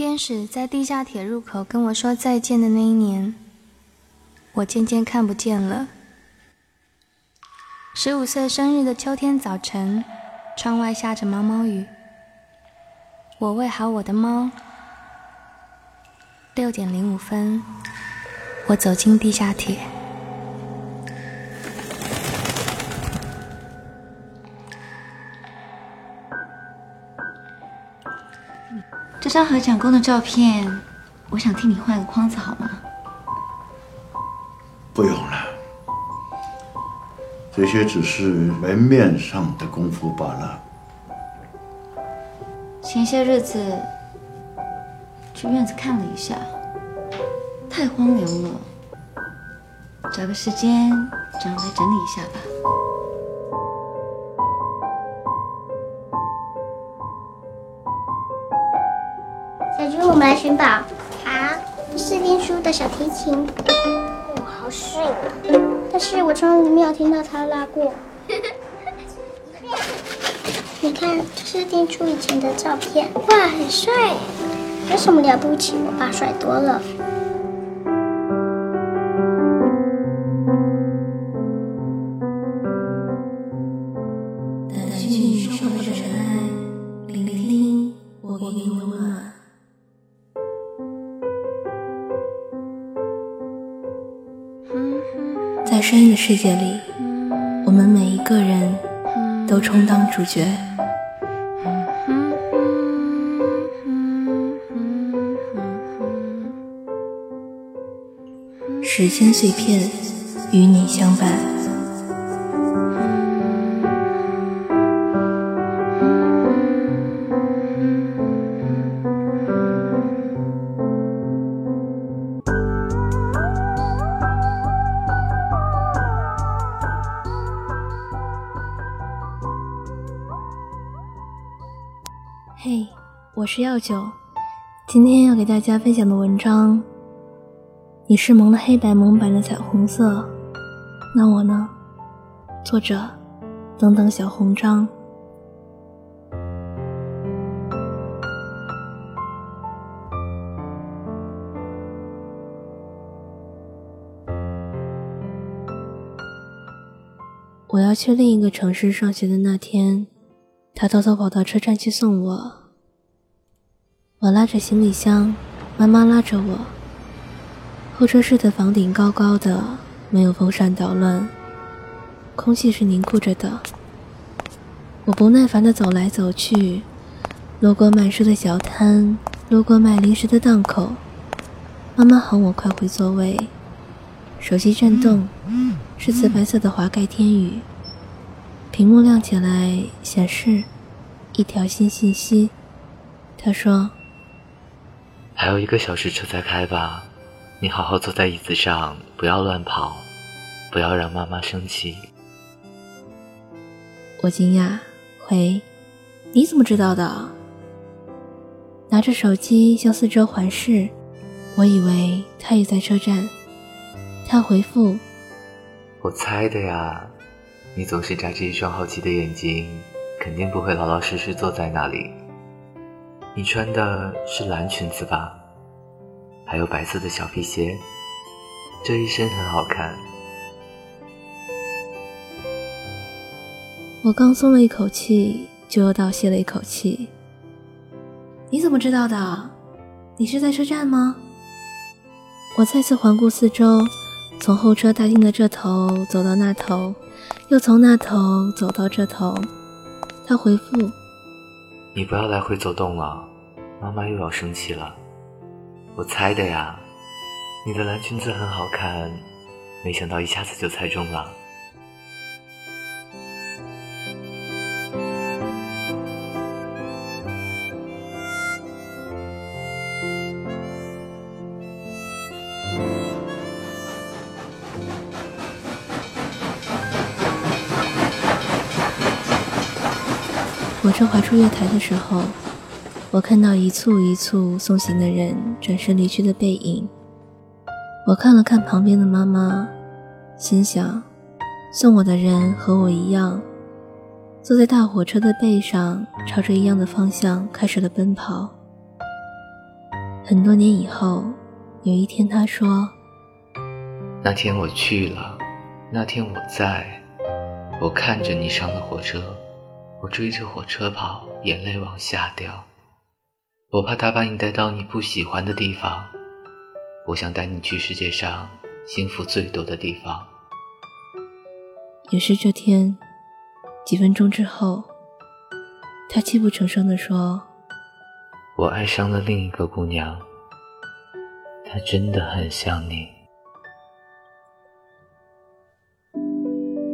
天使在地下铁入口跟我说再见的那一年，我渐渐看不见了。十五岁生日的秋天早晨，窗外下着毛毛雨。我喂好我的猫。六点零五分，我走进地下铁。张和蒋公的照片，我想替你换个框子，好吗？不用了，这些只是门面上的功夫罢了。前些日子去院子看了一下，太荒凉了，找个时间找人来整理一下吧。小猪，我们来寻宝。好，是丁叔的小提琴。哇，好帅啊！但是我从来没有听到他拉过。你看，这是丁叔以前的照片。哇，很帅。有什么了不起？我爸帅多了。在声音的世界里，我们每一个人都充当主角。时间碎片，与你相伴。嘿，我是药酒，今天要给大家分享的文章。你是蒙了黑白蒙版的彩虹色，那我呢？作者：等等小红章。我要去另一个城市上学的那天，他偷偷跑到车站去送我。我拉着行李箱，妈妈拉着我。候车室的房顶高高的，没有风扇捣乱，空气是凝固着的。我不耐烦地走来走去，路过卖书的小摊，路过卖零食的档口。妈妈喊我快回座位。手机震动，是瓷白色的华盖天宇。屏幕亮起来，显示一条新信息。他说：“还有一个小时车才开吧。”你好好坐在椅子上，不要乱跑，不要让妈妈生气。我惊讶，回：“你怎么知道的？”拿着手机向四周环视，我以为他也在车站。他回复：“我猜的呀，你总是眨着一双好奇的眼睛，肯定不会老老实实坐在那里。你穿的是蓝裙子吧？”还有白色的小皮鞋，这一身很好看。我刚松了一口气，就又倒吸了一口气。你怎么知道的？你是在车站吗？我再次环顾四周，从候车大厅的这头走到那头，又从那头走到这头。他回复：“你不要来回走动了，妈妈又要生气了。”我猜的呀，你的蓝裙子很好看，没想到一下子就猜中了。火车滑出月台的时候。我看到一簇一簇送行的人转身离去的背影。我看了看旁边的妈妈，心想：送我的人和我一样，坐在大火车的背上，朝着一样的方向开始了奔跑。很多年以后，有一天他说：“那天我去了，那天我在，我看着你上了火车，我追着火车跑，眼泪往下掉。我怕他把你带到你不喜欢的地方，我想带你去世界上幸福最多的地方。”也是这天，几分钟之后，他泣不成声地说：“我爱上了另一个姑娘，她真的很像你。”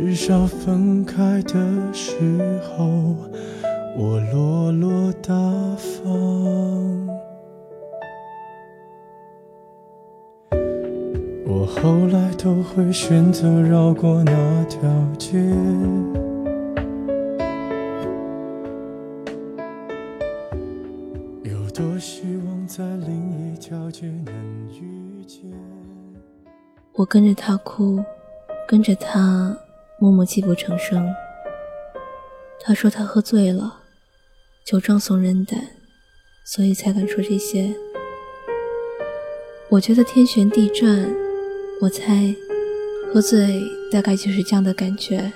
至少分开的时候，我落落大方。我后来都会选择绕过那条街。有多希望在另一条街能遇见？我跟着他哭，跟着他。默默泣不成声。他说他喝醉了，酒壮怂人胆，所以才敢说这些。我觉得天旋地转，我猜喝醉大概就是这样的感觉。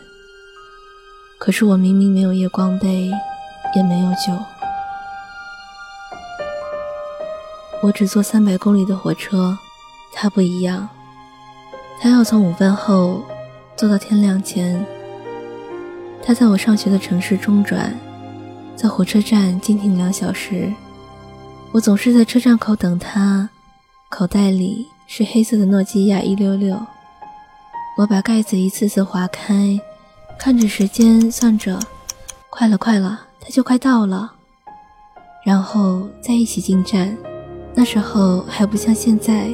可是我明明没有夜光杯，也没有酒，我只坐三百公里的火车，他不一样。他要从午饭后坐到天亮前。他在我上学的城市中转，在火车站静停两小时。我总是在车站口等他，口袋里是黑色的诺基亚一六六。我把盖子一次次划开，看着时间，算着，快了，快了，他就快到了。然后再一起进站。那时候还不像现在。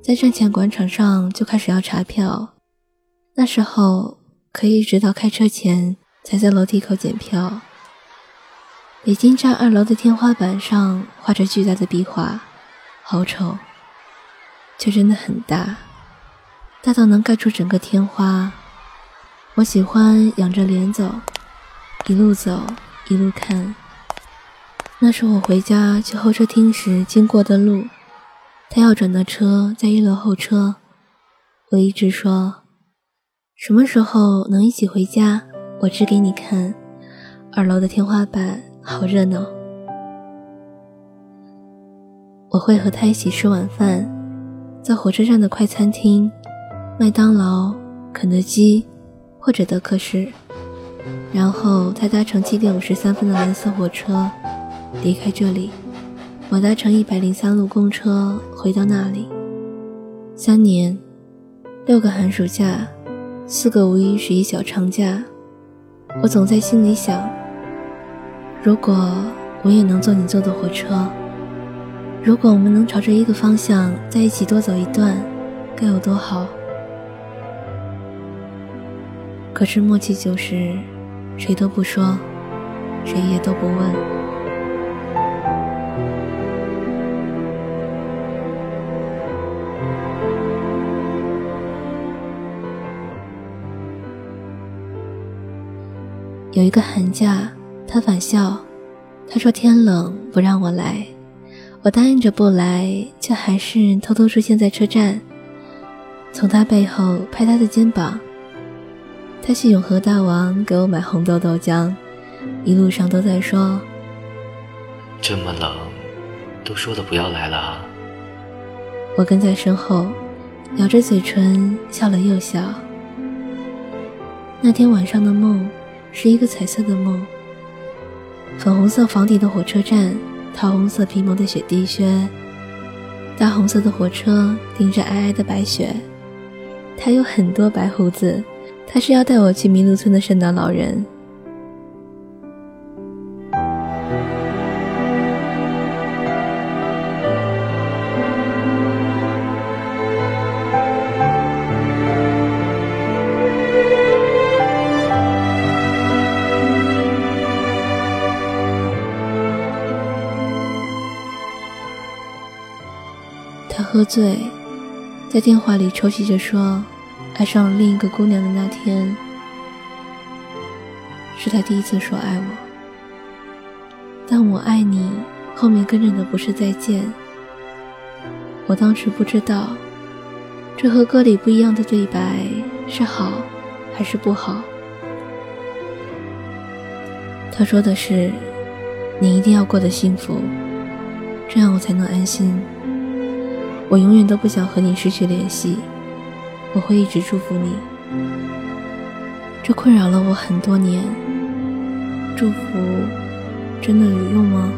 在站前广场上就开始要查票，那时候可以直到开车前才在楼梯口检票。北京站二楼的天花板上画着巨大的壁画，好丑，却真的很大，大到能盖住整个天花。我喜欢仰着脸走，一路走一路看。那是我回家去候车厅时经过的路。他要转的车在一楼候车，我一直说，什么时候能一起回家？我指给你看，二楼的天花板好热闹。我会和他一起吃晚饭，在火车站的快餐厅，麦当劳、肯德基或者德克士，然后他搭乘七点五十三分的蓝色火车离开这里。我搭乘一百零三路公车回到那里。三年，六个寒暑假，四个五一十一小长假，我总在心里想：如果我也能坐你坐的火车，如果我们能朝着一个方向在一起多走一段，该有多好。可是默契就是，谁都不说，谁也都不问。有一个寒假，他返校，他说天冷不让我来，我答应着不来，却还是偷偷出现在车站，从他背后拍他的肩膀。他去永和大王给我买红豆豆浆，一路上都在说：“这么冷，都说了不要来了。”我跟在身后，咬着嘴唇笑了又笑。那天晚上的梦。是一个彩色的梦。粉红色房顶的火车站，桃红色皮毛的雪地靴，大红色的火车顶着皑皑的白雪。他有很多白胡子，他是要带我去麋鹿村的圣诞老人。喝醉，在电话里抽泣着说，爱上了另一个姑娘的那天，是他第一次说爱我。但我爱你，后面跟着的不是再见。我当时不知道，这和歌里不一样的对白是好还是不好。他说的是，你一定要过得幸福，这样我才能安心。我永远都不想和你失去联系，我会一直祝福你。这困扰了我很多年，祝福真的有用吗？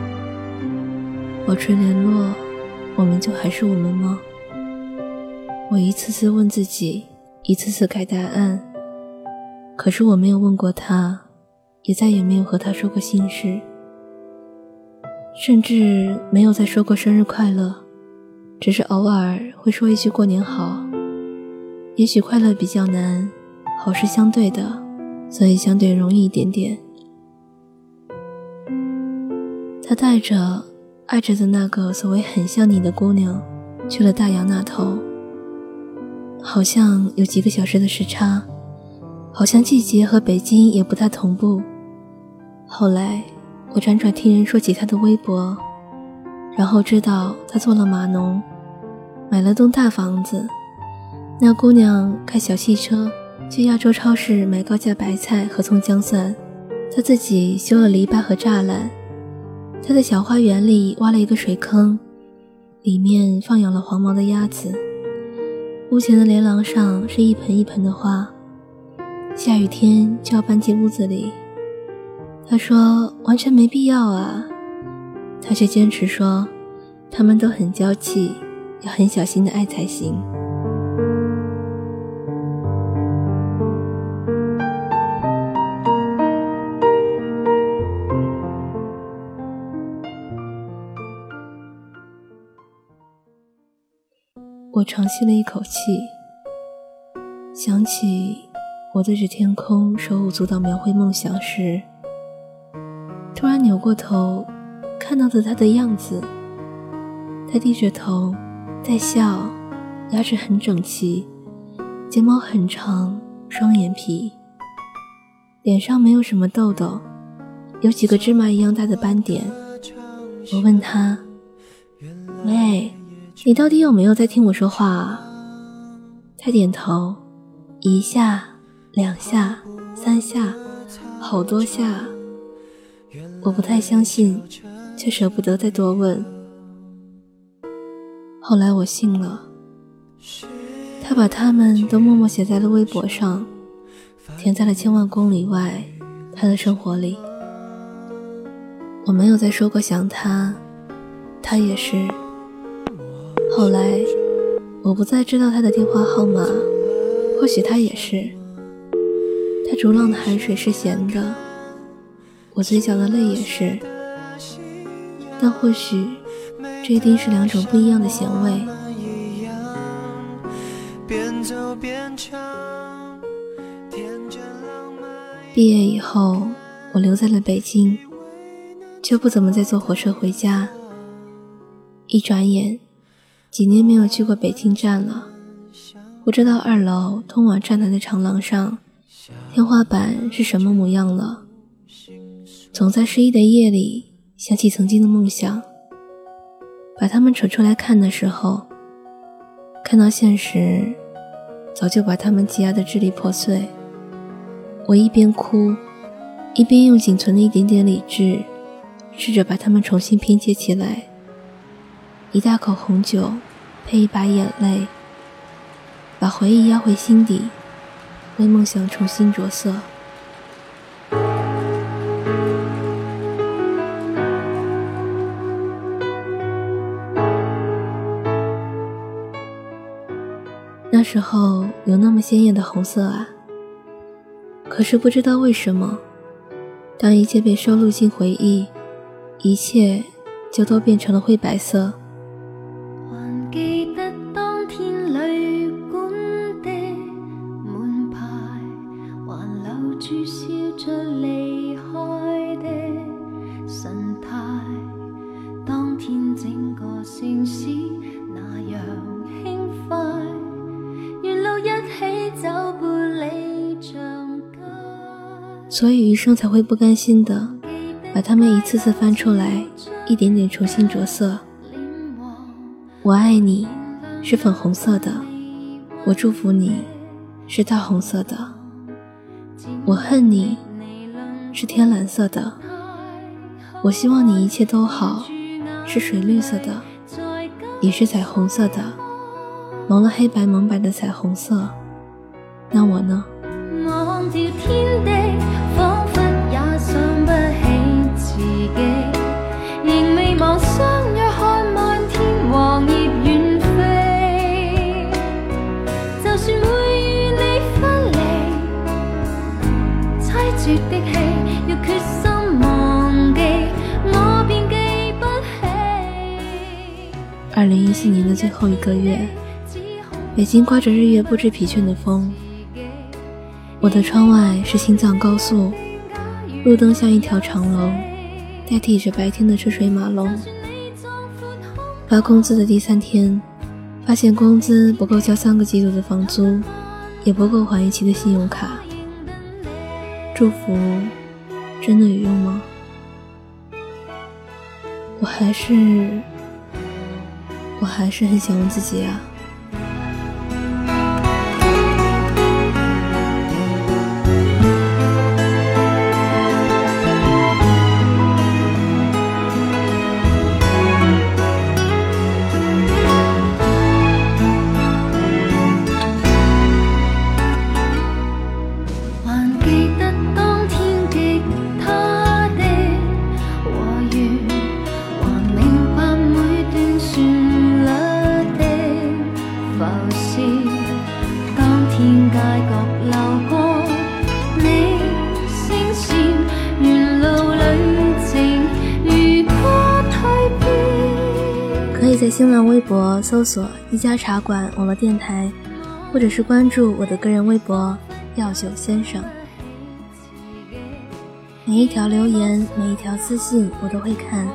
保持联络，我们就还是我们吗？我一次次问自己，一次次改答案，可是我没有问过他，也再也没有和他说过心事，甚至没有再说过生日快乐。只是偶尔会说一句过年好，也许快乐比较难，好是相对的，所以相对容易一点点。他带着爱着的那个所谓很像你的姑娘，去了大洋那头，好像有几个小时的时差，好像季节和北京也不太同步。后来我辗转听人说起他的微博，然后知道他做了码农。买了栋大房子，那姑娘开小汽车去亚洲超市买高价白菜和葱姜蒜，她自己修了篱笆和栅栏，她在小花园里挖了一个水坑，里面放养了黄毛的鸭子，屋前的连廊上是一盆一盆的花，下雨天就要搬进屋子里。她说完全没必要啊，她却坚持说他们都很娇气。要很小心的爱才行。我长吸了一口气，想起我对着天空手舞足蹈描绘梦想时，突然扭过头，看到的他的样子，他低着头。在笑，牙齿很整齐，睫毛很长，双眼皮，脸上没有什么痘痘，有几个芝麻一样大的斑点。我问他：“喂，你到底有没有在听我说话啊？”他点头，一下，两下，三下，好多下。我不太相信，却舍不得再多问。后来我信了，他把他们都默默写在了微博上，填在了千万公里外他的生活里。我没有再说过想他，他也是。后来我不再知道他的电话号码，或许他也是。他逐浪的海水是咸的，我嘴角的泪也是。但或许。这一定是两种不一样的咸味。毕业以后，我留在了北京，就不怎么再坐火车回家。一转眼，几年没有去过北京站了，不知道二楼通往站台的长廊上，天花板是什么模样了。总在失意的夜里，想起曾经的梦想。把它们扯出来看的时候，看到现实早就把它们挤压得支离破碎。我一边哭，一边用仅存的一点点理智，试着把它们重新拼接起来。一大口红酒，配一把眼泪，把回忆压回心底，为梦想重新着色。那时候有那么鲜艳的红色啊！可是不知道为什么，当一切被收录进回忆，一切就都变成了灰白色。所以余生才会不甘心的把它们一次次翻出来，一点点重新着色。我爱你，是粉红色的；我祝福你，是大红色的；我恨你，是天蓝色的；我希望你一切都好，是水绿色的，也是彩虹色的，蒙了黑白蒙白的彩虹色。那我呢？望条天地，仿佛也想不起自己，仍未忘相约看漫天黄叶远飞。就算会与你分离，凄绝的戏，若决心忘记，我便记不起。二零一四年的最后一个月，北京刮着日月不知疲倦的风。我的窗外是青藏高速，路灯像一条长龙，代替着白天的车水马龙。发工资的第三天，发现工资不够交三个季度的房租，也不够还一期的信用卡。祝福真的有用吗？我还是，我还是很想问自己啊。可以在新浪微博搜索“一家茶馆网络电台”，或者是关注我的个人微博“药酒先生”。每一条留言，每一条私信，我都会看。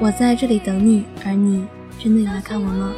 我在这里等你，而你真的有来看我吗？